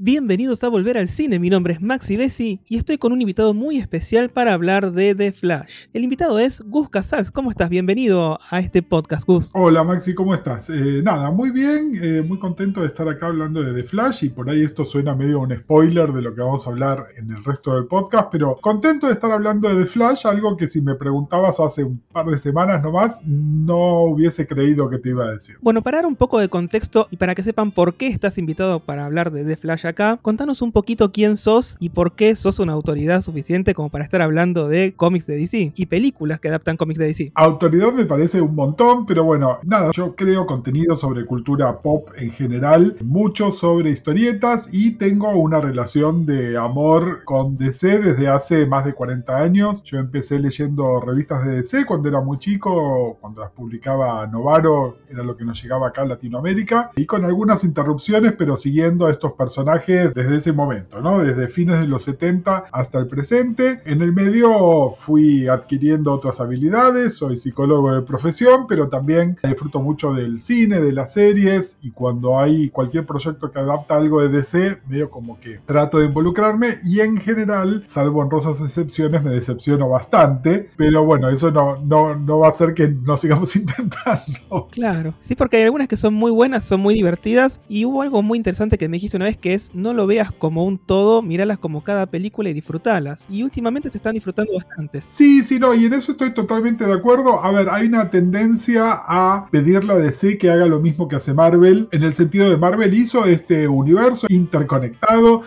Bienvenidos a Volver al Cine, mi nombre es Maxi Bessi y estoy con un invitado muy especial para hablar de The Flash. El invitado es Gus Casals, ¿cómo estás? Bienvenido a este podcast, Gus. Hola Maxi, ¿cómo estás? Eh, nada, muy bien, eh, muy contento de estar acá hablando de The Flash y por ahí esto suena medio un spoiler de lo que vamos a hablar en el resto del podcast, pero contento de estar hablando de The Flash, algo que si me preguntabas hace un par de semanas nomás, no hubiese creído que te iba a decir. Bueno, para dar un poco de contexto y para que sepan por qué estás invitado para hablar de The Flash acá, contanos un poquito quién sos y por qué sos una autoridad suficiente como para estar hablando de cómics de DC y películas que adaptan cómics de DC. Autoridad me parece un montón, pero bueno, nada, yo creo contenido sobre cultura pop en general, mucho sobre historietas y tengo una relación de amor con DC desde hace más de 40 años. Yo empecé leyendo revistas de DC cuando era muy chico, cuando las publicaba Novaro, era lo que nos llegaba acá en Latinoamérica, y con algunas interrupciones, pero siguiendo a estos personajes desde ese momento, ¿no? Desde fines de los 70 hasta el presente. En el medio fui adquiriendo otras habilidades, soy psicólogo de profesión, pero también disfruto mucho del cine, de las series y cuando hay cualquier proyecto que adapta algo de DC, medio como que trato de involucrarme y en general, salvo honrosas excepciones, me decepciono bastante, pero bueno, eso no, no, no va a hacer que no sigamos intentando. Claro, sí, porque hay algunas que son muy buenas, son muy divertidas y hubo algo muy interesante que me dijiste una vez que es no lo veas como un todo, míralas como cada película y disfrutalas. Y últimamente se están disfrutando bastante. Sí, sí, no, y en eso estoy totalmente de acuerdo. A ver, hay una tendencia a pedirle a DC que haga lo mismo que hace Marvel, en el sentido de Marvel hizo este universo interconectado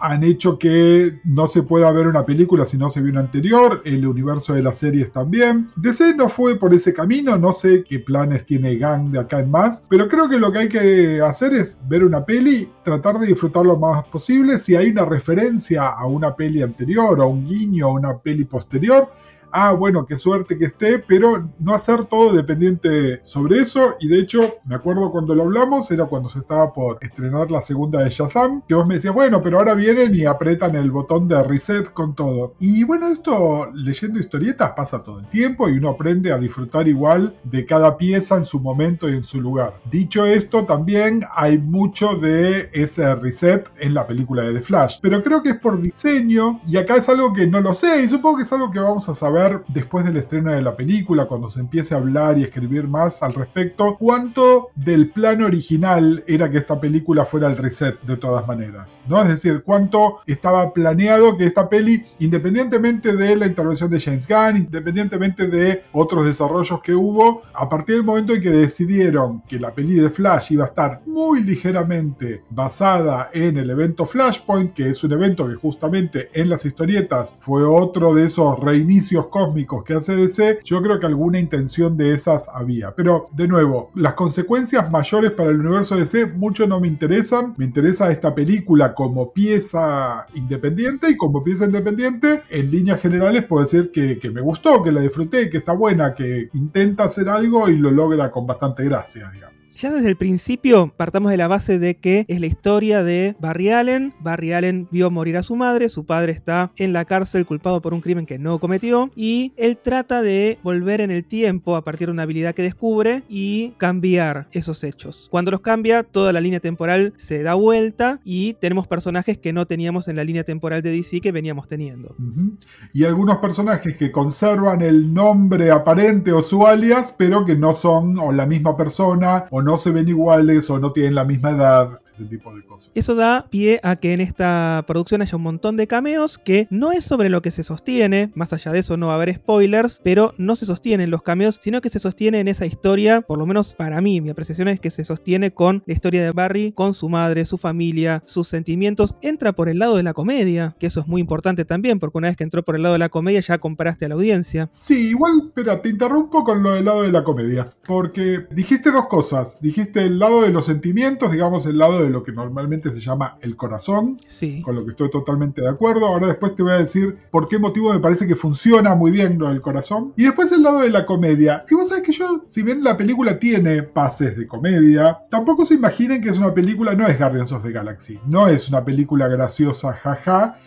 han hecho que no se pueda ver una película si no se vio una anterior, el universo de las series también. DC no fue por ese camino, no sé qué planes tiene Gang de acá en más, pero creo que lo que hay que hacer es ver una peli, tratar de disfrutar lo más posible, si hay una referencia a una peli anterior o un guiño a una peli posterior, ah, bueno, qué suerte que esté, pero no hacer todo dependiente sobre eso. Y de hecho, me acuerdo cuando lo hablamos, era cuando se estaba por estrenar la segunda de Shazam, que vos me decías, bueno, pero ahora vienen y apretan el botón de reset con todo. Y bueno, esto leyendo historietas pasa todo el tiempo y uno aprende a disfrutar igual de cada pieza en su momento y en su lugar. Dicho esto, también hay mucho de ese reset en la película de The Flash, pero creo que es por diseño y acá es algo que no lo sé y supongo que es algo que vamos a saber después del estreno de la película, cuando se empiece a hablar y escribir más al respecto, cuánto del plan original era que esta película fuera el reset de todas maneras, ¿no? Es decir, cuánto estaba planeado que esta peli, independientemente de la intervención de James Gunn, independientemente de otros desarrollos que hubo, a partir del momento en que decidieron que la peli de Flash iba a estar muy ligeramente basada en el evento Flashpoint, que es un evento que justamente en las historietas fue otro de esos reinicios cósmicos que hace DC, yo creo que alguna intención de esas había. Pero, de nuevo, las consecuencias mayores para el universo DC mucho no me interesan. Me interesa esta película como pieza independiente y como pieza independiente, en líneas generales puedo decir que, que me gustó, que la disfruté, que está buena, que intenta hacer algo y lo logra con bastante gracia, digamos. Ya desde el principio partamos de la base de que es la historia de Barry Allen. Barry Allen vio morir a su madre, su padre está en la cárcel culpado por un crimen que no cometió y él trata de volver en el tiempo a partir de una habilidad que descubre y cambiar esos hechos. Cuando los cambia, toda la línea temporal se da vuelta y tenemos personajes que no teníamos en la línea temporal de DC que veníamos teniendo. Y algunos personajes que conservan el nombre aparente o su alias, pero que no son o la misma persona o no se ven iguales o no tienen la misma edad, ese tipo de cosas. Eso da pie a que en esta producción haya un montón de cameos que no es sobre lo que se sostiene, más allá de eso no va a haber spoilers, pero no se sostienen los cameos, sino que se sostiene en esa historia, por lo menos para mí, mi apreciación es que se sostiene con la historia de Barry, con su madre, su familia, sus sentimientos, entra por el lado de la comedia, que eso es muy importante también, porque una vez que entró por el lado de la comedia ya compraste a la audiencia. Sí, igual, espera, te interrumpo con lo del lado de la comedia, porque dijiste dos cosas dijiste el lado de los sentimientos, digamos el lado de lo que normalmente se llama el corazón, sí. con lo que estoy totalmente de acuerdo. Ahora después te voy a decir por qué motivo me parece que funciona muy bien lo del corazón. Y después el lado de la comedia. Y vos sabés que yo, si bien la película tiene pases de comedia, tampoco se imaginen que es una película, no es Guardians of the Galaxy, no es una película graciosa, jaja.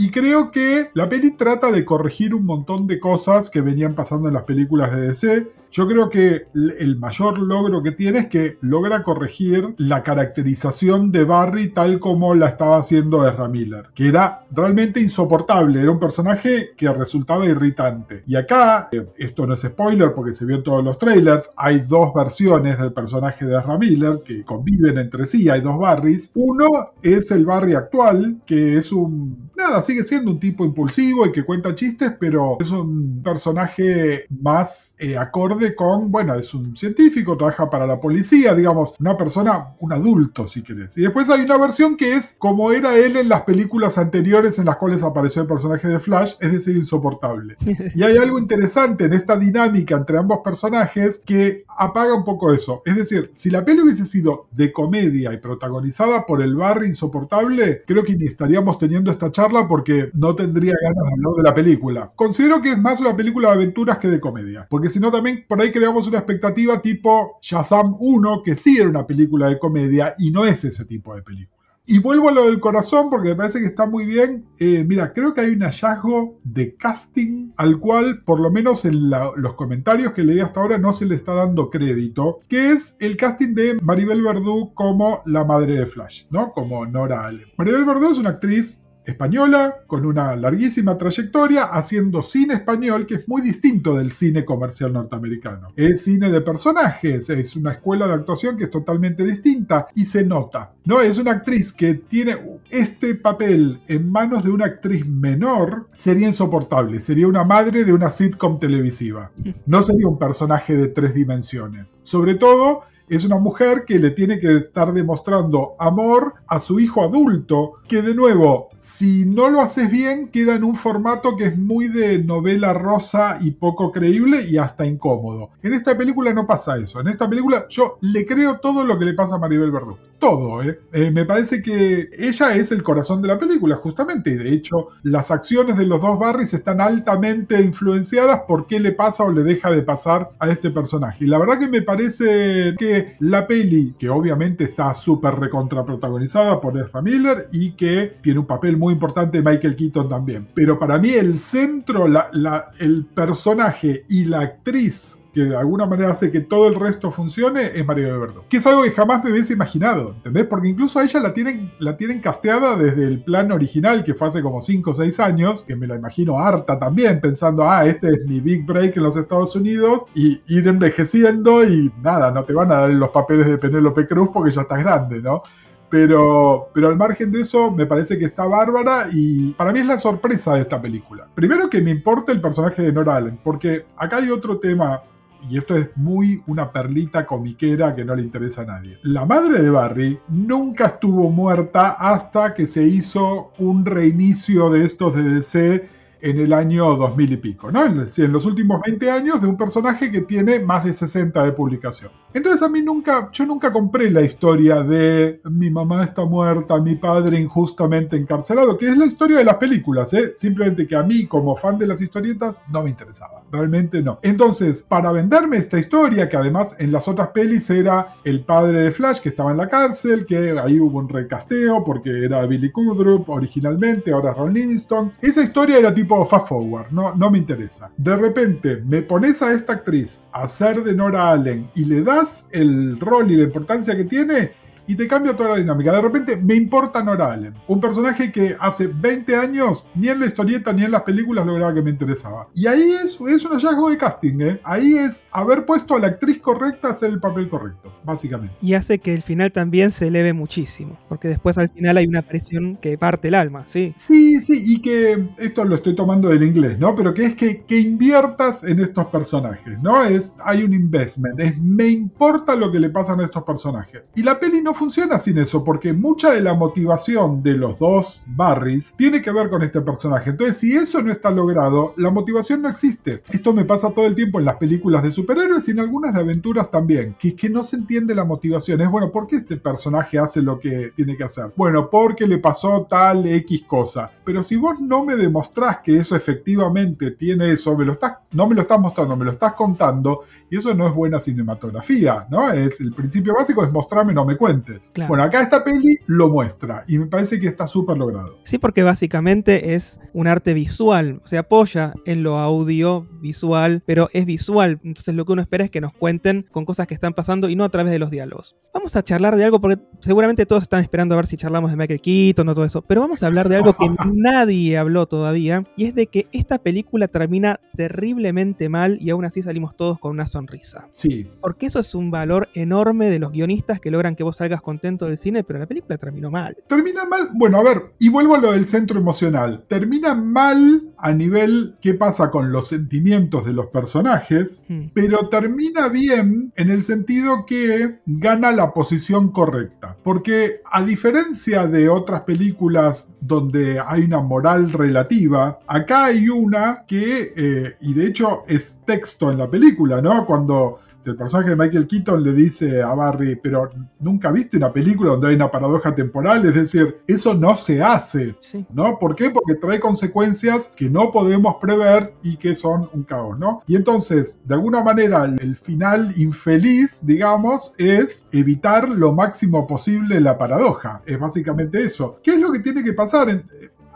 Y creo que la peli trata de corregir un montón de cosas que venían pasando en las películas de DC. Yo creo que el mayor logro que tiene es que logra corregir la caracterización de Barry tal como la estaba haciendo Ezra Miller, que era realmente insoportable, era un personaje que resultaba irritante. Y acá, eh, esto no es spoiler porque se vio en todos los trailers, hay dos versiones del personaje de Ezra Miller que conviven entre sí, hay dos Barrys. Uno es el Barry actual, que es un... Nada, sigue siendo un tipo impulsivo y que cuenta chistes, pero es un personaje más eh, acorde con, bueno, es un científico, trabaja para la policía, digamos, una persona, un adulto si querés. Y después hay una versión que es como era él en las películas anteriores en las cuales apareció el personaje de Flash, es decir, insoportable. Y hay algo interesante en esta dinámica entre ambos personajes que apaga un poco eso. Es decir, si la peli hubiese sido de comedia y protagonizada por el Barry insoportable, creo que ni estaríamos teniendo esta charla porque no tendría ganas de hablar de la película. Considero que es más una película de aventuras que de comedia, porque si no también por ahí creamos una expectativa tipo Shazam 1, que sí era una película de comedia y no es ese tipo de película. Y vuelvo a lo del corazón porque me parece que está muy bien. Eh, mira, creo que hay un hallazgo de casting al cual, por lo menos en los comentarios que leí hasta ahora, no se le está dando crédito, que es el casting de Maribel Verdú como la madre de Flash, ¿no? Como Nora Allen. Maribel Verdú es una actriz española, con una larguísima trayectoria, haciendo cine español que es muy distinto del cine comercial norteamericano. Es cine de personajes, es una escuela de actuación que es totalmente distinta y se nota. ¿no? Es una actriz que tiene este papel en manos de una actriz menor, sería insoportable, sería una madre de una sitcom televisiva. No sería un personaje de tres dimensiones. Sobre todo es una mujer que le tiene que estar demostrando amor a su hijo adulto, que de nuevo, si no lo haces bien, queda en un formato que es muy de novela rosa y poco creíble y hasta incómodo. En esta película no pasa eso. En esta película yo le creo todo lo que le pasa a Maribel Verdú. Todo, ¿eh? ¿eh? me parece que ella es el corazón de la película, justamente. Y de hecho, las acciones de los dos Barrys están altamente influenciadas por qué le pasa o le deja de pasar a este personaje. Y la verdad que me parece que la peli, que obviamente está súper recontraprotagonizada por Ezra Miller y que tiene un papel muy importante Michael Keaton también. Pero para mí el centro, el personaje y la actriz que de alguna manera hace que todo el resto funcione es María Verdú. Que es algo que jamás me hubiese imaginado, ¿entendés? Porque incluso a ella la tienen, la tienen casteada desde el plan original, que fue hace como 5 o 6 años, que me la imagino harta también, pensando, ah, este es mi big break en los Estados Unidos, y ir envejeciendo y nada, no te van a dar los papeles de Penélope Cruz porque ya estás grande, ¿no? Pero, pero al margen de eso, me parece que está bárbara y para mí es la sorpresa de esta película. Primero que me importa el personaje de Nora Allen, porque acá hay otro tema y esto es muy una perlita comiquera que no le interesa a nadie. La madre de Barry nunca estuvo muerta hasta que se hizo un reinicio de estos de DC en el año 2000 y pico, ¿no? En, los últimos 20 años de un personaje que tiene más de 60 de publicación. Entonces a mí nunca, yo nunca compré la historia de mi mamá está muerta, mi padre injustamente encarcelado, que es la historia de las películas, ¿eh? Simplemente que a mí como fan de las historietas no me interesaba, realmente no. Entonces, para venderme esta historia, que además en las otras pelis era el padre de Flash que estaba en la cárcel, que ahí hubo un recasteo porque era Billy Kudrup originalmente, ahora Ron Livingston, esa historia era tipo fast forward, no, no me interesa. De repente me pones a esta actriz a ser de Nora Allen y le das el rol y la importancia que tiene y te cambia toda la dinámica. De repente me importa Nora Allen, un personaje que hace 20 años ni en la historieta ni en las películas lograba que me interesaba. Y ahí es, es un hallazgo de casting, ¿eh? ahí es haber puesto a la actriz correcta a hacer el papel correcto, básicamente. Y hace que el final también se eleve muchísimo, porque después al final hay una presión que parte el alma, ¿sí? Sí, sí, y que esto lo estoy tomando del inglés, ¿no? Pero que es que, que inviertas en estos personajes, ¿no? Es, hay un investment, es me importa lo que le pasan a estos personajes. Y la peli no funciona sin eso, porque mucha de la motivación de los dos Barrys tiene que ver con este personaje. Entonces, si eso no está logrado, la motivación no existe. Esto me pasa todo el tiempo en las películas de superhéroes y en algunas de aventuras también, que, que no se entiende la motivación. Es bueno, ¿por qué este personaje hace lo que tiene que hacer? Bueno, porque le pasó tal X cosa. Pero si vos no me demostrás que eso efectivamente tiene eso, me lo estás, no me lo estás mostrando, me lo estás contando, y eso no es buena cinematografía, ¿no? Es el principio básico es mostrarme, no me cuentes. Antes. Claro. Bueno, acá esta peli lo muestra y me parece que está súper logrado. Sí, porque básicamente es un arte visual, se apoya en lo audiovisual, pero es visual, entonces lo que uno espera es que nos cuenten con cosas que están pasando y no a través de los diálogos. Vamos a charlar de algo porque seguramente todos están esperando a ver si charlamos de Michael Keaton o todo eso, pero vamos a hablar de algo que nadie habló todavía y es de que esta película termina terriblemente mal y aún así salimos todos con una sonrisa. Sí, Porque eso es un valor enorme de los guionistas que logran que vos salgas contento del cine, pero la película terminó mal. Termina mal, bueno, a ver, y vuelvo a lo del centro emocional. Termina mal a nivel qué pasa con los sentimientos de los personajes, Hmm. pero termina bien en el sentido que gana la posición correcta. Porque a diferencia de otras películas donde hay una moral relativa, acá hay una que, eh, y de hecho es texto en la película, ¿no? Cuando el personaje de Michael Keaton le dice a Barry, pero nunca viste una película donde hay una paradoja temporal, es decir, eso no se hace. Sí. ¿No? ¿Por qué? Porque trae consecuencias que no podemos prever y que son un caos, ¿no? Y entonces, de alguna manera, el final infeliz, digamos, es evitar lo máximo posible la paradoja. Es básicamente eso. ¿Qué es lo que tiene que pasar? En-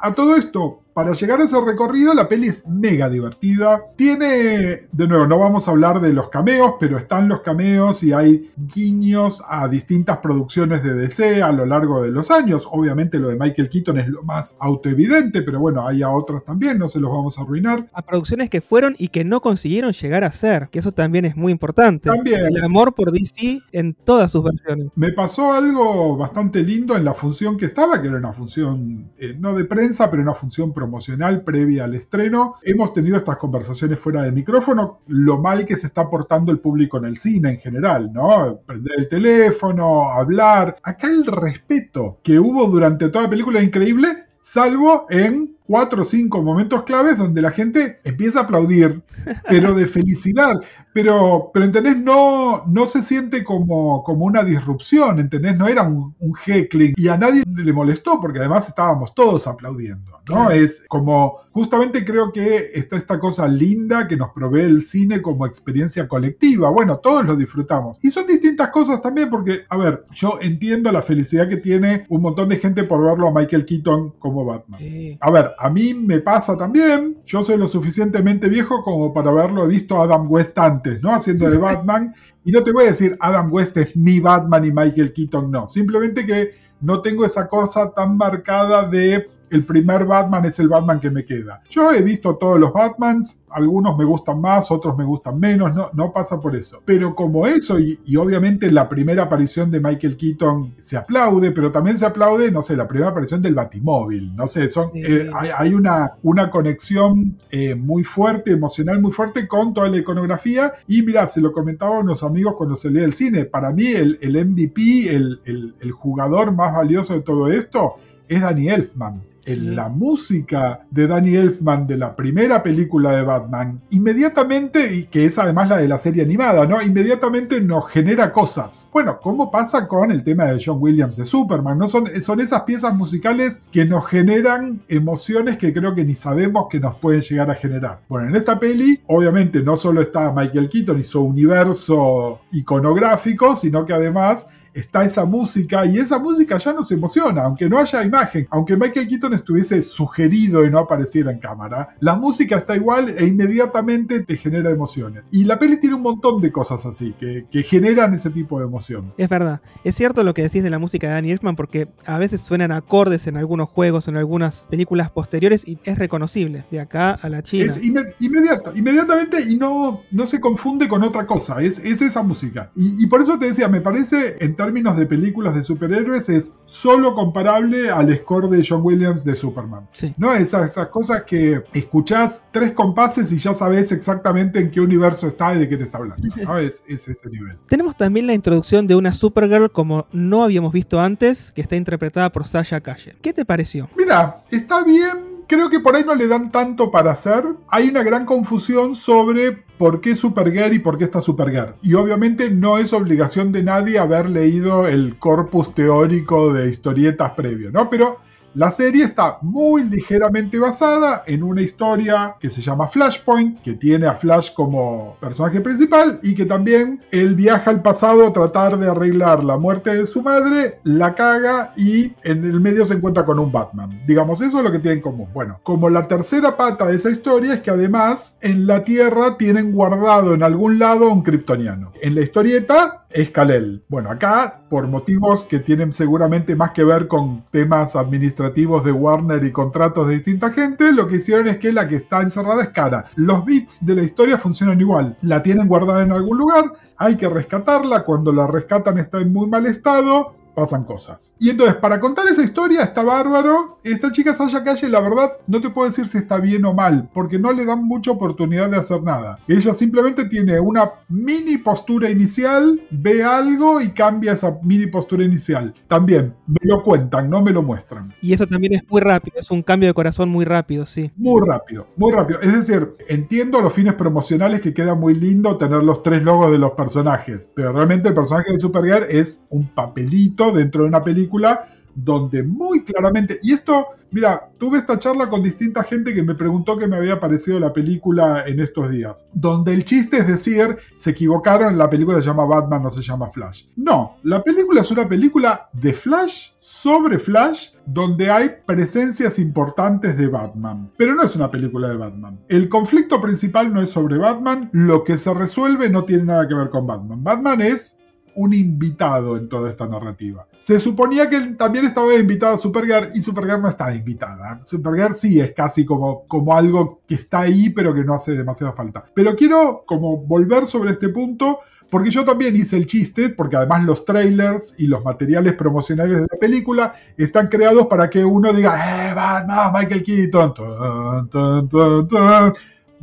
a todo esto, para llegar a ese recorrido, la peli es mega divertida. Tiene, de nuevo, no vamos a hablar de los cameos, pero están los cameos y hay guiños a distintas producciones de DC a lo largo de los años. Obviamente lo de Michael Keaton es lo más autoevidente, pero bueno, hay a otras también, no se los vamos a arruinar. A producciones que fueron y que no consiguieron llegar a ser, que eso también es muy importante. También. El amor por DC en todas sus versiones. Me pasó algo bastante lindo en la función que estaba, que era una función eh, no de prensa, pero una función promocional previa al estreno. Hemos tenido estas conversaciones fuera de micrófono, lo mal que se está portando el público en el cine en general, ¿no? Prender el teléfono, hablar. Acá el respeto que hubo durante toda la película increíble, salvo en cuatro o cinco momentos claves donde la gente empieza a aplaudir, pero de felicidad. Pero, pero ¿entendés? No, no se siente como, como una disrupción, ¿entendés? No era un, un heckling y a nadie le molestó porque además estábamos todos aplaudiendo, ¿no? Claro. Es como, justamente creo que está esta cosa linda que nos provee el cine como experiencia colectiva. Bueno, todos lo disfrutamos. Y son distintas cosas también porque, a ver, yo entiendo la felicidad que tiene un montón de gente por verlo a Michael Keaton como Batman. Eh, A ver, a mí me pasa también. Yo soy lo suficientemente viejo como para haberlo visto a Adam West antes, ¿no? Haciendo de Batman. Y no te voy a decir Adam West es mi Batman y Michael Keaton no. Simplemente que no tengo esa cosa tan marcada de el primer Batman es el Batman que me queda. Yo he visto todos los Batmans, algunos me gustan más, otros me gustan menos, no, no pasa por eso. Pero como eso, y, y obviamente la primera aparición de Michael Keaton se aplaude, pero también se aplaude, no sé, la primera aparición del Batimóvil, no sé, son, eh, hay, hay una, una conexión eh, muy fuerte, emocional muy fuerte con toda la iconografía. Y mira, se lo comentaba a unos amigos cuando se lee el cine, para mí el, el MVP, el, el- el jugador más valioso de todo esto, es Danny Elfman. En la música de Danny Elfman de la primera película de Batman, inmediatamente, y que es además la de la serie animada, ¿no? Inmediatamente nos genera cosas. Bueno, ¿cómo pasa con el tema de John Williams de Superman? ¿No? Son, son esas piezas musicales que nos generan emociones que creo que ni sabemos que nos pueden llegar a generar. Bueno, en esta peli, obviamente, no solo está Michael Keaton y su universo iconográfico, sino que además está esa música y esa música ya nos emociona, aunque no haya imagen, aunque Michael Keaton estuviese sugerido y no apareciera en cámara, la música está igual e inmediatamente te genera emociones. Y la peli tiene un montón de cosas así que, que generan ese tipo de emoción. es verdad. Es cierto lo que decís de la música de Danny Elfman porque a veces suenan acordes en algunos juegos, en algunas películas posteriores y es reconocible. De acá a la China. Es inme- inmediata, inmediatamente y no, no se confunde con otra cosa, es, es esa música. Y, y por eso te decía, me parece en términos de películas de superhéroes es solo comparable al score de John Williams de Superman. Sí. ¿No? Esas, esas cosas que escuchás tres compases y ya sabes exactamente en qué universo está y de qué te está hablando. ¿no? Es, es ese nivel. Tenemos también la introducción de una Supergirl como no habíamos visto antes, que está interpretada por Sasha Calle. ¿Qué te pareció? Mira, está bien. Creo que por ahí no le dan tanto para hacer. Hay una gran confusión sobre por qué Supergirl y por qué está Supergirl. Y obviamente no es obligación de nadie haber leído el corpus teórico de historietas previo, ¿no? Pero La serie está muy ligeramente basada en una historia que se llama Flashpoint, que tiene a Flash como personaje principal y que también él viaja al pasado a tratar de arreglar la muerte de su madre, la caga y en el medio se encuentra con un Batman. Digamos, eso es lo que tienen en común. Bueno, como la tercera pata de esa historia es que además en la Tierra tienen guardado en algún lado un kryptoniano. En la historieta es Kal-El. Bueno, acá por motivos que tienen seguramente más que ver con temas administrativos de Warner y contratos de distinta gente, lo que hicieron es que la que está encerrada es cara. Los bits de la historia funcionan igual. La tienen guardada en algún lugar, hay que rescatarla, cuando la rescatan está en muy mal estado, pasan cosas. Y entonces, para contar esa historia, está bárbaro. Esta chica Sasha Calle, la verdad, no te puedo decir si está bien o mal, porque no le dan mucha oportunidad de hacer nada. Ella simplemente tiene una mini postura inicial, ve algo y cambia esa mini postura inicial. También, me lo cuentan, no me lo muestran. Y eso también es muy rápido, es un cambio de corazón muy rápido, sí. Muy rápido, muy rápido. Es decir, entiendo los fines promocionales que queda muy lindo tener los tres logos de los personajes, pero realmente el personaje de Supergirl es un papelito dentro de una película donde muy claramente, y esto, mira, tuve esta charla con distinta gente que me preguntó qué me había parecido la película en estos días, donde el chiste es decir, se equivocaron, la película se llama Batman, no se llama Flash. No, la película es una película de Flash sobre Flash, donde hay presencias importantes de Batman, pero no es una película de Batman. El conflicto principal no es sobre Batman, lo que se resuelve no tiene nada que ver con Batman. Batman es un invitado en toda esta narrativa. Se suponía que también estaba invitado a Supergirl y Supergirl no está invitada. Supergirl sí es casi como, como algo que está ahí pero que no hace demasiada falta. Pero quiero como volver sobre este punto porque yo también hice el chiste, porque además los trailers y los materiales promocionales de la película están creados para que uno diga, ¡eh, Batman, Michael Keaton!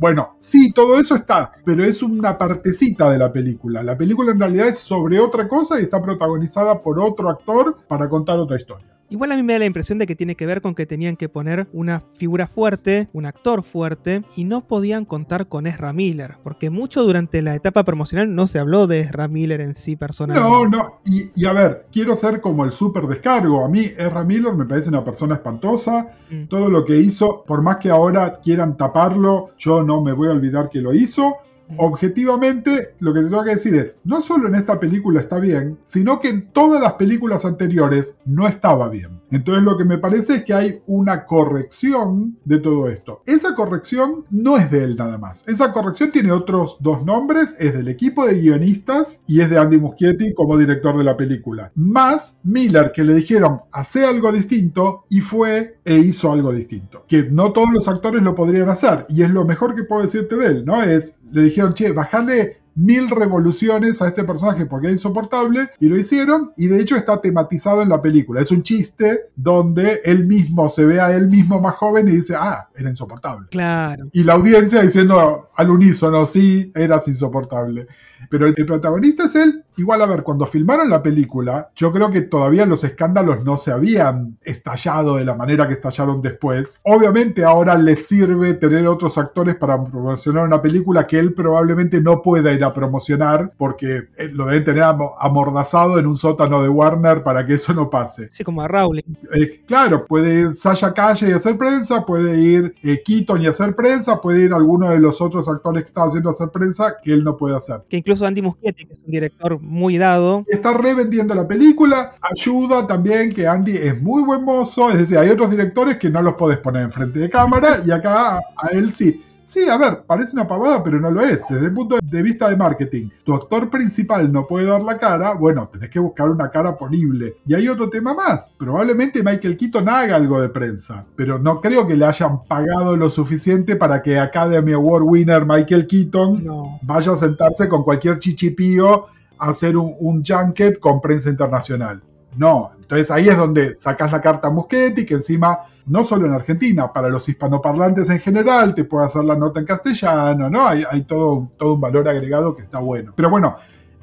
Bueno, sí, todo eso está, pero es una partecita de la película. La película en realidad es sobre otra cosa y está protagonizada por otro actor para contar otra historia. Igual a mí me da la impresión de que tiene que ver con que tenían que poner una figura fuerte, un actor fuerte, y no podían contar con Ezra Miller, porque mucho durante la etapa promocional no se habló de Ezra Miller en sí personalmente. No, no, y, a ver, quiero ser como el súper descargo. A mí Ezra Miller me parece una persona espantosa. Mm. Todo lo que hizo, por más que ahora quieran taparlo, yo no me voy a olvidar que lo hizo objetivamente lo que te tengo que decir es, no solo en esta película está bien, sino que en todas las películas anteriores no estaba bien. Entonces lo que me parece es que hay una corrección de todo esto. Esa corrección no es de él nada más. Esa corrección tiene otros dos nombres, es del equipo de guionistas y es de Andy Muschietti como director de la película. Más Miller que le dijeron, hace algo distinto y fue e hizo algo distinto. Que no todos los actores lo podrían hacer y es lo mejor que puedo decirte de él, ¿no? Es, le dijeron, che, bajale mil revoluciones a este personaje porque es insoportable y lo hicieron y de hecho está tematizado en la película. Es un chiste donde él mismo se ve a él mismo más joven y dice, ah, era insoportable. Claro. Y la audiencia diciendo al unísono, sí, eras insoportable. Pero el, protagonista es él. Igual, a ver, cuando filmaron la película, yo creo que todavía los escándalos no se habían estallado de la manera que estallaron después. Obviamente ahora le sirve tener otros actores para promocionar una película que él probablemente no pueda ir a promocionar porque eh, lo deben tener amordazado en un sótano de Warner para que eso no pase. Sí, como a Rowling. Eh, claro, puede ir Sasha Calle y hacer prensa, puede ir eh, Keaton y hacer prensa, puede ir alguno de los otros actores que están haciendo hacer prensa que él no puede hacer. Que incluso Andy Muschietti, que es un director muy dado. Está revendiendo la película, ayuda también que Andy es muy buen mozo, es decir, hay otros directores que no los podés poner enfrente de cámara y acá a él sí. Sí, a ver, parece una pavada, pero no lo es. Desde el punto de vista de marketing, tu actor principal no puede dar la cara, bueno, tenés que buscar una cara ponible. Y hay otro tema más. Probablemente Michael Keaton haga algo de prensa, pero no creo que le hayan pagado lo suficiente para que Academy Award winner Michael Keaton vaya a sentarse con cualquier chichipío a hacer un, un junket con prensa internacional. No, entonces ahí es donde sacas la carta Muschetti, que encima, no solo en Argentina, para los hispanoparlantes en general, te puede hacer la nota en castellano, ¿no? Hay, todo, todo un valor agregado que está bueno. Pero bueno,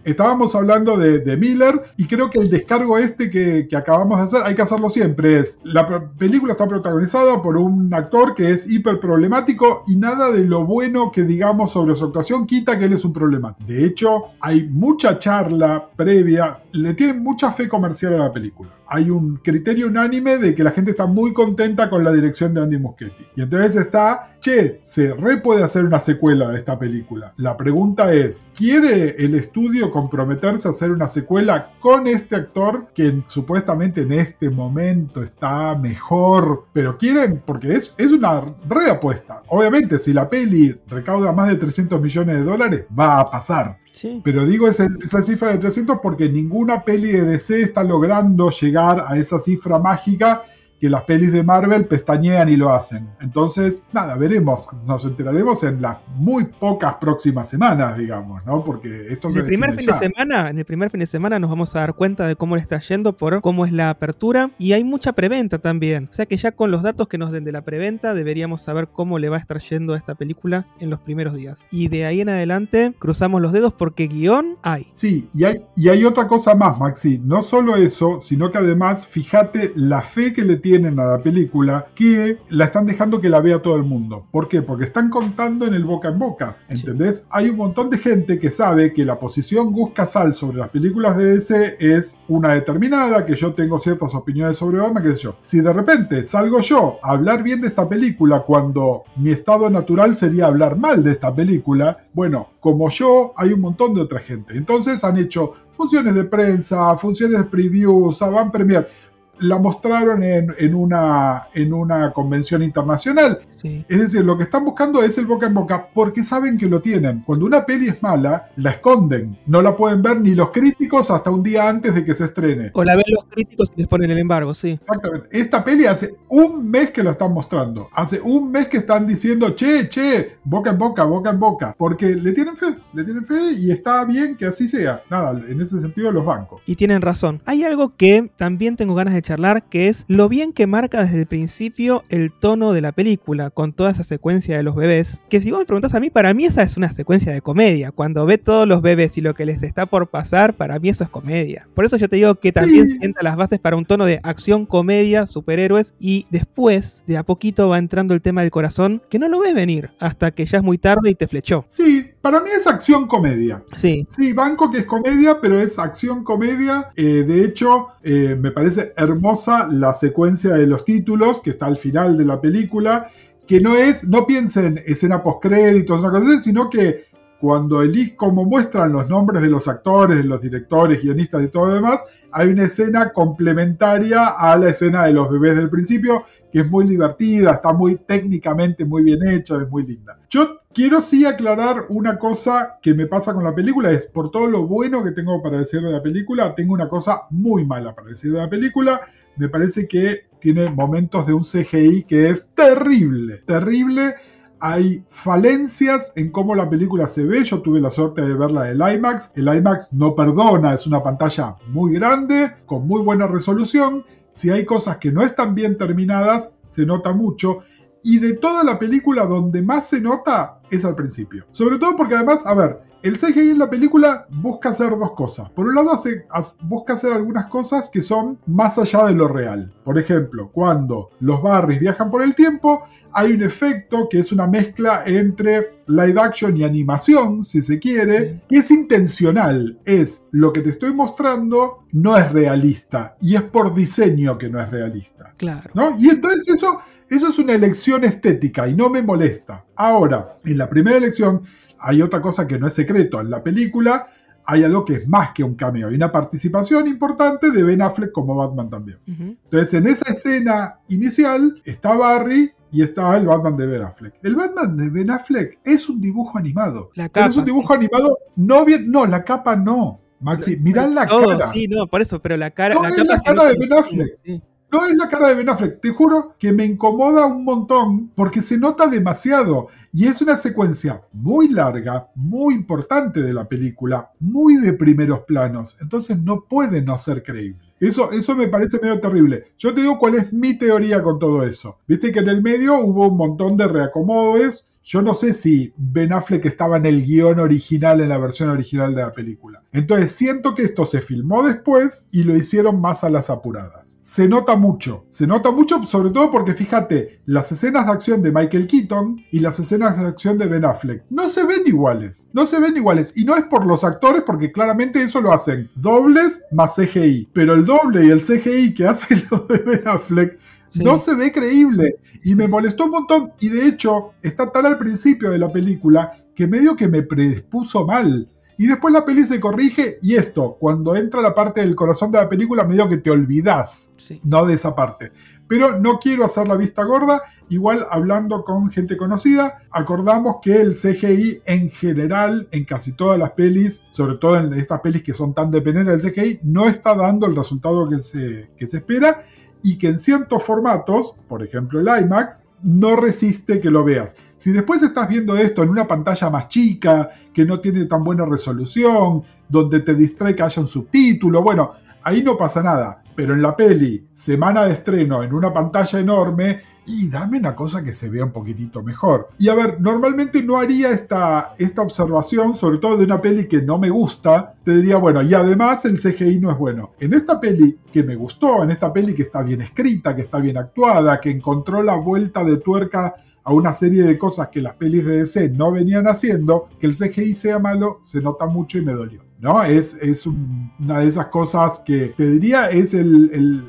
estábamos hablando de, Miller y creo que el descargo este que, acabamos de hacer, hay que hacerlo siempre, es la película está protagonizada por un actor que es hiper problemático y nada de lo bueno que digamos sobre su actuación quita que él es un problema. De hecho, hay mucha charla previa, le tienen mucha fe comercial a la película. Hay un criterio unánime de que la gente está muy contenta con la dirección de Andy Muschietti. Y entonces está, che, se re puede hacer una secuela de esta película. La pregunta es, ¿quiere el estudio comprometerse a hacer una secuela con este actor que supuestamente en este momento está mejor? Pero quieren, porque es, es una reapuesta. Obviamente, si la peli recauda más de 300 millones de dólares, va a pasar. Pero digo esa, esa cifra de 300 porque ninguna peli de DC está logrando llegar a esa cifra mágica que las pelis de Marvel pestañean y lo hacen. Entonces, nada, veremos, nos enteraremos en las muy pocas próximas semanas, digamos, ¿no? Porque esto en el primer fin de semana, en el primer fin de semana nos vamos a dar cuenta de cómo le está yendo por cómo es la apertura y hay mucha preventa también. O sea que ya con los datos que nos den de la preventa deberíamos saber cómo le va a estar yendo a esta película en los primeros días. Y de ahí en adelante cruzamos los dedos porque guion hay. Sí, y hay, y hay otra cosa más, Maxi. No solo eso, sino que además, fíjate la fe que le tiene tienen a la película que la están dejando que la vea todo el mundo. ¿Por qué? Porque están contando en el boca en boca. ¿Entendés? Hay un montón de gente que sabe que la posición Gus Casal sobre las películas de DC es una determinada, que yo tengo ciertas opiniones sobre Obama, qué sé yo. Si de repente salgo yo a hablar bien de esta película cuando mi estado natural sería hablar mal de esta película, bueno, como yo, hay un montón de otra gente. Entonces han hecho funciones de prensa, funciones de previews, van premier la mostraron en, una, en una convención internacional. Es decir, lo que están buscando es el boca en boca porque saben que lo tienen. Cuando una peli es mala, la esconden. No la pueden ver ni los críticos hasta un día antes de que se estrene. O la ven los críticos y les ponen el embargo, sí. Exactamente. Esta peli hace un mes que la están mostrando. Hace un mes que están diciendo, che, che, boca en boca, boca en boca. Porque le tienen fe, le tienen fe y está bien que así sea. Nada, en ese sentido los bancos. Y tienen razón. Hay algo que también tengo ganas de charlar, que es lo bien que marca desde el principio el tono de la película, con toda esa secuencia de los bebés. Que si vos me preguntás a mí, para mí esa es una secuencia de comedia. Cuando ve todos los bebés y lo que les está por pasar, para mí eso es comedia. Por eso yo te digo que también sienta las bases para un tono de acción, comedia, superhéroes, y después, de a poquito, va entrando el tema del corazón, que no lo ves venir, hasta que ya es muy tarde y te flechó. Sí, para mí es acción comedia. Sí. Sí, banco que es comedia, pero es acción comedia. Eh, de hecho, eh, me parece hermosa la secuencia de los títulos que está al final de la película, que no es, no piensen escena post créditos, sino que cuando elige, como muestran los nombres de los actores, de los directores, guionistas y todo lo demás, hay una escena complementaria a la escena de los bebés del principio, que es muy divertida, está muy técnicamente muy bien hecha, es muy linda. Yo quiero sí aclarar una cosa que me pasa con la película, es por todo lo bueno que tengo para decir de la película, tengo una cosa muy mala para decir de la película, me parece que tiene momentos de un CGI que es terrible, terrible. Hay falencias en cómo la película se ve. Yo tuve la suerte de verla del IMAX. El IMAX no perdona, es una pantalla muy grande, con muy buena resolución. Si hay cosas que no están bien terminadas, se nota mucho. Y de toda la película, donde más se nota es al principio. Sobre todo porque además, a ver, el CGI en la película busca hacer dos cosas. Por un lado, busca hacer algunas cosas que son más allá de lo real. Por ejemplo, cuando los Barrys viajan por el tiempo, hay un efecto que es una mezcla entre live action y animación, si se quiere, que es intencional. Es lo que te estoy mostrando no es realista y es por diseño que no es realista. Claro. ¿no? Y entonces eso, eso es una elección estética y no me molesta. Ahora, en la primera elección hay otra cosa que no es secreto. En la película hay algo que es más que un cameo. Hay una participación importante de Ben Affleck como Batman también. Entonces, en esa escena inicial está Barry y está el Batman de Ben Affleck. El Batman de Ben Affleck es un dibujo animado. La capa. Es un dibujo animado. No bien, no, la capa no. Maxi, mirá la cara. Sí, no, por eso, pero la cara. No, es la cara de Ben Affleck. No es la cara de Ben Affleck, te juro que me incomoda un montón porque se nota demasiado y es una secuencia muy larga, muy importante de la película, muy de primeros planos, entonces no puede no ser creíble. Eso, eso me parece medio terrible. Yo te digo cuál es mi teoría con todo eso. Viste que en el medio hubo un montón de reacomodos, yo no sé si Ben Affleck estaba en el guion original, en la versión original de la película. Entonces siento que esto se filmó después y lo hicieron más a las apuradas. Se nota mucho, se nota mucho sobre todo porque fíjate, las escenas de acción de Michael Keaton y las escenas de acción de Ben Affleck no se ven iguales, no se ven iguales. Y no es por los actores porque claramente eso lo hacen dobles más CGI. Pero el doble y el CGI que hace lo de Ben Affleck no se ve creíble. Y me molestó un montón. Y de hecho, está tan al principio de la película que medio que me predispuso mal. Y después la peli se corrige y esto, cuando entra la parte del corazón de la película, medio que te olvidas, no de esa parte. Pero no quiero hacer la vista gorda, igual hablando con gente conocida, acordamos que el CGI en general, en casi todas las pelis, sobre todo en estas pelis que son tan dependientes del CGI, no está dando el resultado que se, que se espera y que en ciertos formatos, por ejemplo el IMAX, no resiste que lo veas. Si después estás viendo esto en una pantalla más chica, que no tiene tan buena resolución, donde te distrae que haya un subtítulo, bueno, ahí no pasa nada. Pero en la peli, semana de estreno, en una pantalla enorme, y dame una cosa que se vea un poquitito mejor. Y a ver, normalmente no haría esta, esta observación, sobre todo de una peli que no me gusta, te diría, bueno, y además el CGI no es bueno. En esta peli que me gustó, en esta peli que está bien escrita, que está bien actuada, que encontró la vuelta de tuerca a una serie de cosas que las pelis de DC no venían haciendo, que el CGI sea malo, se nota mucho y me dolió. ¿no? Es, es una de esas cosas que te diría es el,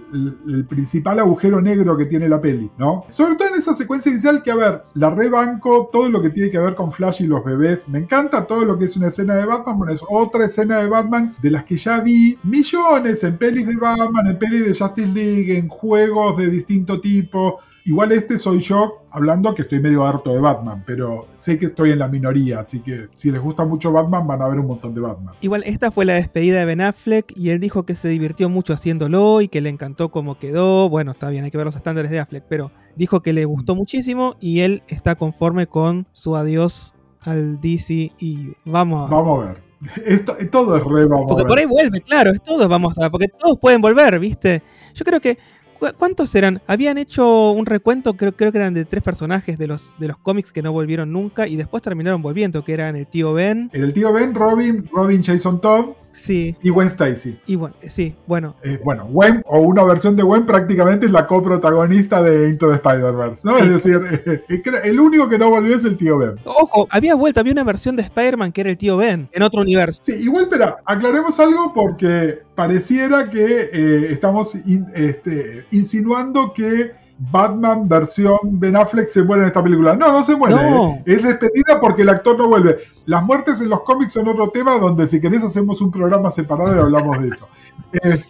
principal agujero negro que tiene la peli, ¿no? Sobre todo en esa secuencia inicial que, a ver, la rebanco, todo lo que tiene que ver con Flash y los bebés, me encanta todo lo que es una escena de Batman, bueno, es otra escena de Batman de las que ya vi millones en pelis de Batman, en pelis de Justice League, en juegos de distinto tipo, Igual este soy yo hablando que estoy medio harto de Batman, pero sé que estoy en la minoría, así que si les gusta mucho Batman van a ver un montón de Batman. Igual esta fue la despedida de Ben Affleck y él dijo que se divirtió mucho haciéndolo y que le encantó cómo quedó. Bueno, está bien, hay que ver los estándares de Affleck, pero dijo que le gustó mm. muchísimo y él está conforme con su adiós al DC y vamos a... Vamos a ver. Esto, todo es re, vamos Porque por ahí vuelve, claro, es todo, vamos a ver, porque todos pueden volver, ¿viste? Yo creo que ¿Cuántos eran? Habían hecho un recuento, creo, creo que eran de tres personajes de los, de los cómics que no volvieron nunca y después terminaron volviendo, que eran el tío Ben. El tío Ben, Robin, Robin Jason Todd Sí. Y Gwen Stacy. Y sí, bueno. Eh, bueno, Gwen, o una versión de Gwen, prácticamente es la coprotagonista de Into the Spider-Verse, ¿no? Es decir, eh, el único que no volvió es el tío Ben. Ojo, había vuelto, había una versión de Spider-Man que era el tío Ben, en otro universo. Sí, igual, espera, aclaremos algo porque pareciera que eh, estamos este, insinuando que Batman versión Ben Affleck se muere en esta película. No, no se muere. ¿eh? Es despedida porque el actor no vuelve. Las muertes en los cómics son otro tema donde si querés hacemos un programa separado y hablamos de eso. Este,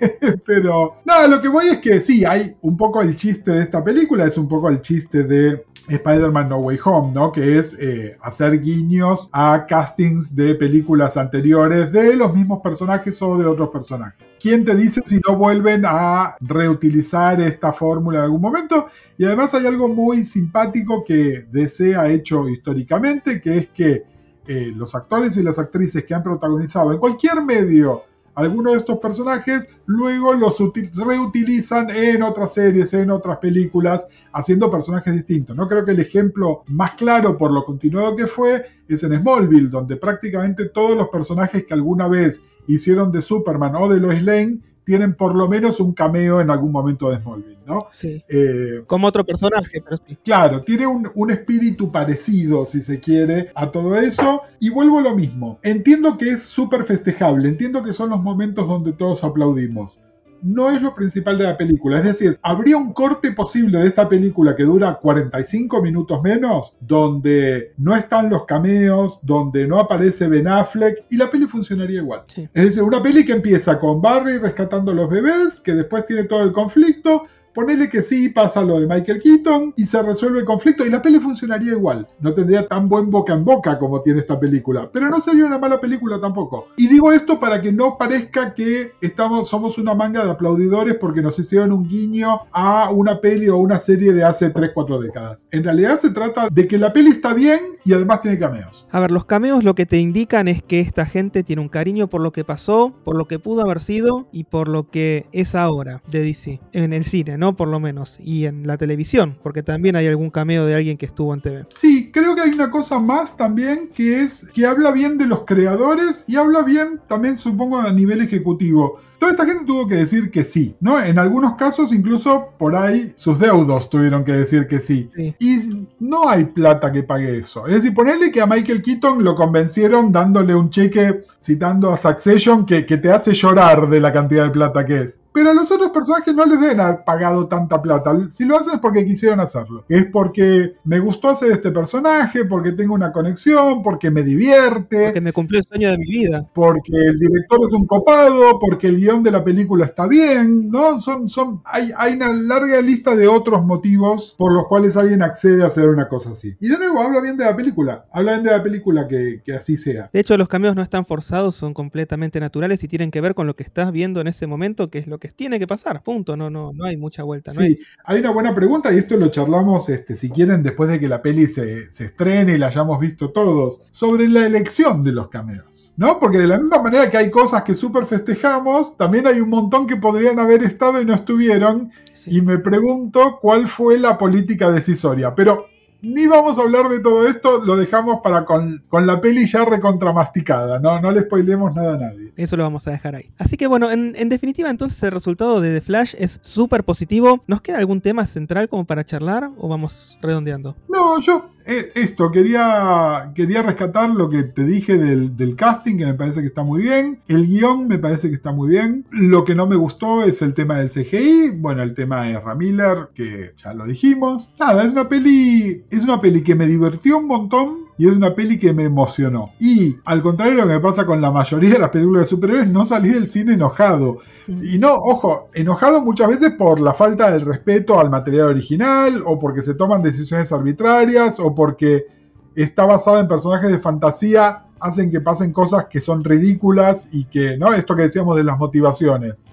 pero nada, lo que voy es que sí, hay un poco el chiste de esta película, es un poco el chiste de Spider-Man No Way Home, ¿no? Que es eh, hacer guiños a castings de películas anteriores de los mismos personajes o de otros personajes. ¿Quién te dice si no vuelven a reutilizar esta fórmula en algún momento? Y además hay algo muy simpático que DC ha hecho históricamente, que es que eh, los actores y las actrices que han protagonizado en cualquier medio algunos de estos personajes luego los reutilizan en otras series, en otras películas, haciendo personajes distintos. No creo que el ejemplo más claro por lo continuado que fue es en Smallville, donde prácticamente todos los personajes que alguna vez hicieron de Superman o de Lois Lane tienen por lo menos un cameo en algún momento de Smallville, ¿no? Sí. Eh, Como otro personaje, pero sí. Claro, tiene un, un, espíritu parecido, si se quiere, a todo eso. Y vuelvo a lo mismo. Entiendo que es súper festejable, entiendo que son los momentos donde todos aplaudimos no es lo principal de la película. Es decir, habría un corte posible de esta película que dura 45 minutos menos, donde no están los cameos, donde no aparece Ben Affleck y la peli funcionaría igual. Es decir, una peli que empieza con Barry rescatando a los bebés, que después tiene todo el conflicto, Ponele que sí, pasa lo de Michael Keaton y se resuelve el conflicto y la peli funcionaría igual. No tendría tan buen boca en boca como tiene esta película, pero no sería una mala película tampoco. Y digo esto para que no parezca que estamos, somos una manga de aplaudidores porque nos hicieron un guiño a una peli o una serie de hace 3-4 décadas. En realidad se trata de que la peli está bien y además tiene cameos. A ver, los cameos lo que te indican es que esta gente tiene un cariño por lo que pasó, por lo que pudo haber sido y por lo que es ahora de DC en el cine, ¿no? ¿No? Por lo menos. Y en la televisión, porque también hay algún cameo de alguien que estuvo en TV. Sí, creo que hay una cosa más también que es que habla bien de los creadores y habla bien también, supongo, a nivel ejecutivo. Toda esta gente tuvo que decir que sí, ¿no? En algunos casos, incluso por ahí, sus deudos tuvieron que decir que sí. Sí. Y no hay plata que pague eso. Es decir, ponerle que a Michael Keaton lo convencieron dándole un cheque, citando a Succession, que, que te hace llorar de la cantidad de plata que es. Pero a los otros personajes no les deben haber pagado tanta plata. Si lo hacen es porque quisieron hacerlo. Es porque me gustó hacer este personaje, porque tengo una conexión, porque me divierte, Porque me cumplió el sueño de mi vida. porque el director es un copado, porque el guion de la película está bien, ¿no? Son, son, hay, hay una larga lista de otros motivos por los cuales alguien accede a hacer una cosa así. Y de nuevo, habla bien de la película. Habla bien de la película que, que así sea. De hecho, los cameos no están forzados, son completamente naturales y tienen que ver con lo que estás viendo en ese momento, que es lo que tiene que pasar. Punto. No, no, no hay mucha vuelta. No hay- Sí, hay una buena pregunta y esto lo charlamos, este, si quieren, después de que la peli se, se estrene y la hayamos visto todos, sobre la elección de los cameos, ¿no? Porque de la misma manera que hay cosas que súper festejamos, también hay un montón que podrían haber estado y no estuvieron, Sí. y me pregunto cuál fue la política decisoria. Pero ni vamos a hablar de todo esto, lo dejamos para con, con la peli ya recontramasticada, ¿no? No le spoilemos nada a nadie. Eso lo vamos a dejar ahí. Así que bueno, en, en definitiva entonces el resultado de The Flash es súper positivo. ¿Nos queda algún tema central como para charlar o vamos redondeando? No, yo eh, esto, quería, quería rescatar lo que te dije del, del casting, que me parece que está muy bien. El guion me parece que está muy bien. Lo que no me gustó es el tema del CGI. Bueno, el tema de Ramiller, que ya lo dijimos. Nada, es una peli. Es una peli que me divirtió un montón. Y es una peli que me emocionó. Y al contrario de lo que me pasa con la mayoría de las películas de superhéroes, no salí del cine enojado. Y no, ojo, enojado muchas veces por la falta del respeto al material original, o porque se toman decisiones arbitrarias, o porque está basado en personajes de fantasía, hacen que pasen cosas que son ridículas y que, ¿no? Esto que decíamos de las motivaciones.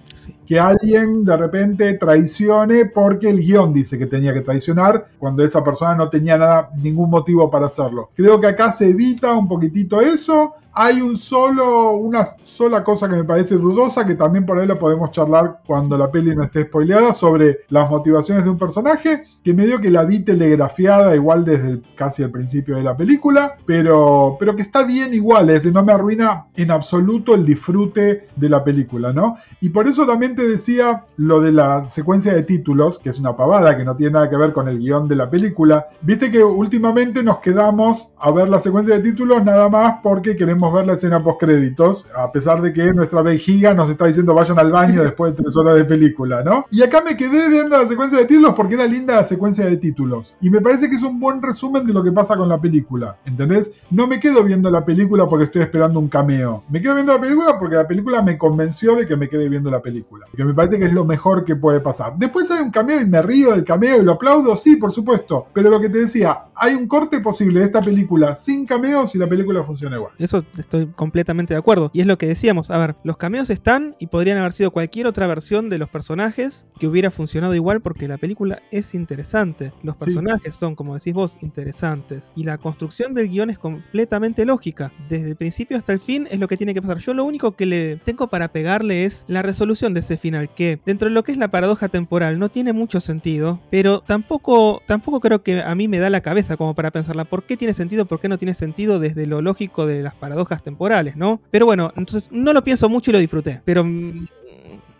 Que alguien de repente traicione porque el guion dice que tenía que traicionar cuando esa persona no tenía nada, ningún motivo para hacerlo. Creo que acá se evita un poquitito eso. Hay un solo, una sola cosa que me parece dudosa, que también por ahí lo podemos charlar cuando la peli no esté spoileada, sobre las motivaciones de un personaje, que medio que la vi telegrafiada igual desde casi el principio de la película, pero, pero que está bien igual, es decir, no me arruina en absoluto el disfrute de la película, ¿no? Y por eso también te decía lo de la secuencia de títulos, que es una pavada, que no tiene nada que ver con el guion de la película. Viste que últimamente nos quedamos a ver la secuencia de títulos nada más porque queremos ver la escena post créditos, a pesar de que nuestra vejiga nos está diciendo vayan al baño después de tres horas de película, ¿no? Y acá me quedé viendo la secuencia de títulos porque era linda la secuencia de títulos. Y me parece que es un buen resumen de lo que pasa con la película, ¿entendés? No me quedo viendo la película porque estoy esperando un cameo. Me quedo viendo la película porque la película me convenció de que me quede viendo la película. Que me parece que es lo mejor que puede pasar. Después hay un cameo y me río del cameo y lo aplaudo, sí, por supuesto. Pero lo que te decía, hay un corte posible de esta película sin cameos y la película funciona igual. Eso estoy completamente de acuerdo. Y es lo que decíamos. A ver, los cameos están y podrían haber sido cualquier otra versión de los personajes que hubiera funcionado igual porque la película es interesante. Los Sí. personajes son, como decís vos, interesantes. Y la construcción del guion es completamente lógica. Desde el principio hasta el fin es lo que tiene que pasar. Yo lo único que le tengo para pegarle es la resolución de ese final, que dentro de lo que es la paradoja temporal no tiene mucho sentido, pero tampoco, tampoco creo que a mí me da la cabeza como para pensarla. ¿Por qué tiene sentido? ¿Por qué no tiene sentido desde lo lógico de las paradojas temporales, no? Pero bueno, entonces no lo pienso mucho y lo disfruté. Pero mm,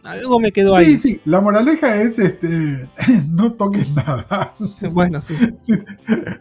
algo me quedó Sí, ahí. sí, la moraleja es este no toques nada. Bueno, sí. Sí.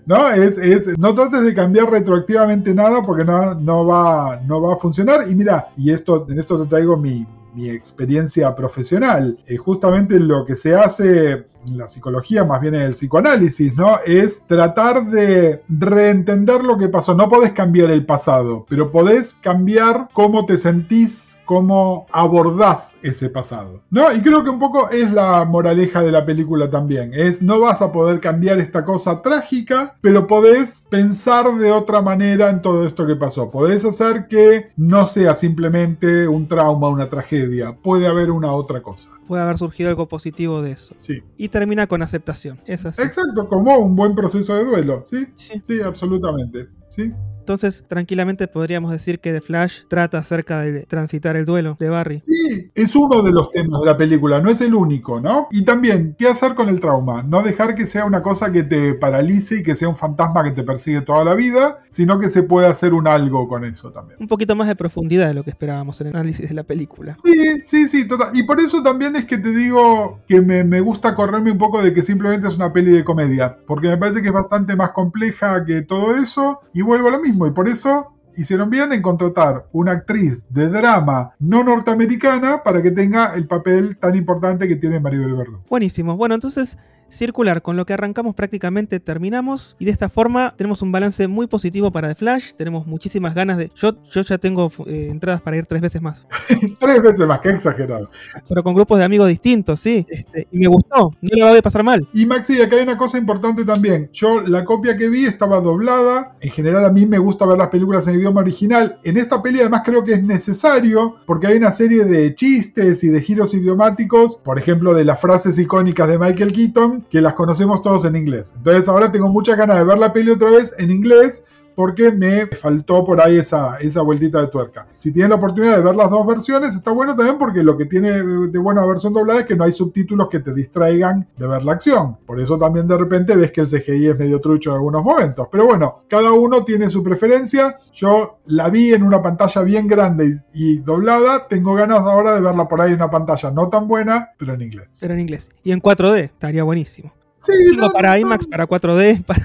No, es, es, no trates de cambiar retroactivamente nada porque no, no, va, no va a funcionar. Y mira, y esto, en esto te traigo mi, mi experiencia profesional. Eh, justamente lo que se hace en la psicología, más bien en el psicoanálisis, ¿no? Es tratar de reentender lo que pasó. No podés cambiar el pasado, pero podés cambiar cómo te sentís cómo abordás ese pasado. ¿No? Y creo que un poco es la moraleja de la película también. Es no vas a poder cambiar esta cosa trágica, pero podés pensar de otra manera en todo esto que pasó. Podés hacer que no sea simplemente un trauma, una tragedia. Puede haber una otra cosa. Puede haber surgido algo positivo de eso. Sí. Y termina con aceptación. Es así. Exacto, como un buen proceso de duelo. Sí, Sí. sí, absolutamente. Sí. Entonces, tranquilamente podríamos decir que The Flash trata acerca de transitar el duelo de Barry. Sí, es uno de los temas de la película, no es el único, ¿no? Y también, ¿qué hacer con el trauma? No dejar que sea una cosa que te paralice y que sea un fantasma que te persigue toda la vida, sino que se puede hacer un algo con eso también. Un poquito más de profundidad de lo que esperábamos en el análisis de la película. Sí, sí, sí, total. Y por eso también es que te digo que me, me gusta correrme un poco de que simplemente es una peli de comedia, porque me parece que es bastante más compleja que todo eso, y vuelvo a lo mismo, y por eso hicieron bien en contratar una actriz de drama no norteamericana para que tenga el papel tan importante que tiene Maribel Verdú. Buenísimo. Bueno, entonces circular. Con lo que arrancamos prácticamente terminamos y de esta forma tenemos un balance muy positivo para The Flash. Tenemos muchísimas ganas de... Yo, yo ya tengo eh, entradas para ir tres veces más. tres veces más, qué exagerado. Pero con grupos de amigos distintos, sí. Este, y me gustó, no le va a pasar mal. Y Maxi, acá hay una cosa importante también. Yo la copia que vi estaba doblada. En general a mí me gusta ver las películas en idioma original. En esta peli además creo que es necesario porque hay una serie de chistes y de giros idiomáticos. Por ejemplo, de las frases icónicas de Michael Keaton que las conocemos todos en inglés. Entonces ahora tengo muchas ganas de ver la peli otra vez en inglés porque me faltó por ahí esa, esa vueltita de tuerca. Si tienen la oportunidad de ver las dos versiones, está bueno también porque lo que tiene de buena versión doblada es que no hay subtítulos que te distraigan de ver la acción. Por eso también de repente ves que el CGI es medio trucho en algunos momentos. Pero bueno, cada uno tiene su preferencia. Yo la vi en una pantalla bien grande y, doblada. Tengo ganas ahora de verla por ahí en una pantalla no tan buena, pero en inglés. Pero en inglés. Y en 4D, estaría buenísimo. Sí, para IMAX, para 4D. Para...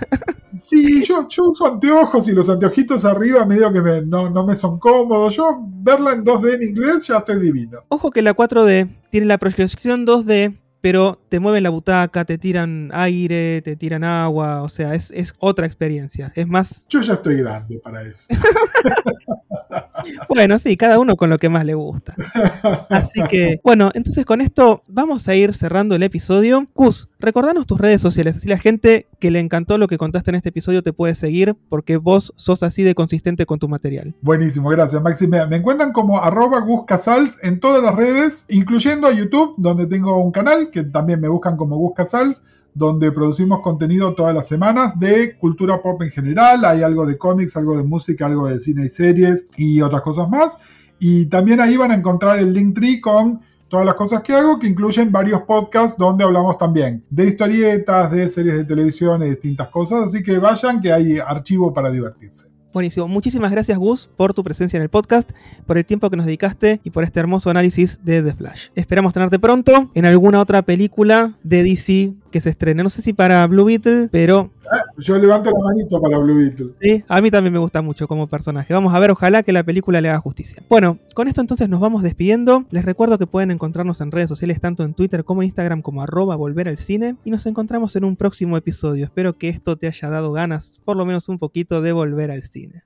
Sí, yo, yo, uso anteojos y los anteojitos arriba medio que no, no, me son cómodos. Yo verla en 2D en inglés ya estoy divino. Ojo que la 4D tiene la proyección 2D pero te mueven la butaca, te tiran aire, te tiran agua, o sea, es, otra experiencia. Es más. Yo ya estoy grande para eso. bueno, sí, cada uno con lo que más le gusta. Así que, bueno, entonces con esto vamos a ir cerrando el episodio. Cus, recordanos tus redes sociales, así la gente que le encantó lo que contaste en este episodio te puede seguir porque vos sos así de consistente con tu material. Buenísimo, gracias, Maxi. Me, encuentran como arroba Gus Casals en todas las redes, incluyendo a YouTube, donde tengo un canal que también me buscan como Busca Sals, donde producimos contenido todas las semanas de cultura pop en general. Hay algo de cómics, algo de música, algo de cine y series y otras cosas más. Y también ahí van a encontrar el link tree con todas las cosas que hago, que incluyen varios podcasts donde hablamos también de historietas, de series de televisión y distintas cosas. Así que vayan, que hay archivo para divertirse. Buenísimo. Muchísimas gracias, Gus, por tu presencia en el podcast, por el tiempo que nos dedicaste y por este hermoso análisis de The Flash. Esperamos tenerte pronto en alguna otra película de DC que se estrene. No sé si para Blue Beetle, pero. Ah, yo levanto la manito para Blue Beetle. Sí, a mí también me gusta mucho como personaje. Vamos a ver, ojalá que la película le haga justicia. Bueno, con esto entonces nos vamos despidiendo. Les recuerdo que pueden encontrarnos en redes sociales, tanto en Twitter como en Instagram, como arroba volver al cine. Y nos encontramos en un próximo episodio. Espero que esto te haya dado ganas, por lo menos un poquito, de volver al cine.